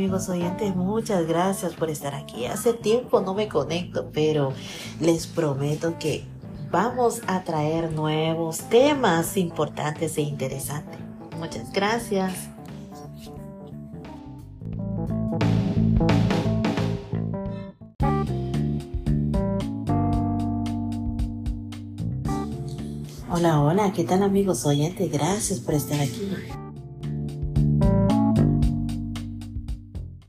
amigos oyentes? Muchas gracias por estar aquí. Hace tiempo no me conecto, pero les prometo que vamos a traer nuevos temas importantes e interesantes. Muchas gracias. Hola, hola, ¿qué tal amigos oyentes? Gracias por estar aquí.